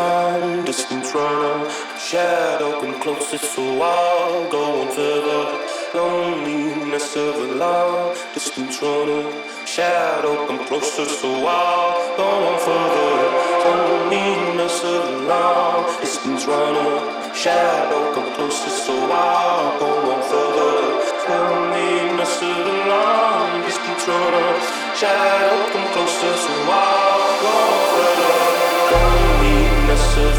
Long distance runner. Shadow come closer, so I'll go on further. Loneliness of a long distance runner. Shadow come closer, so I'll go on further. Loneliness of a long distance runner. Shadow come closer, so I'll go on further. Loneliness of a long distance runner. Shadow come closer,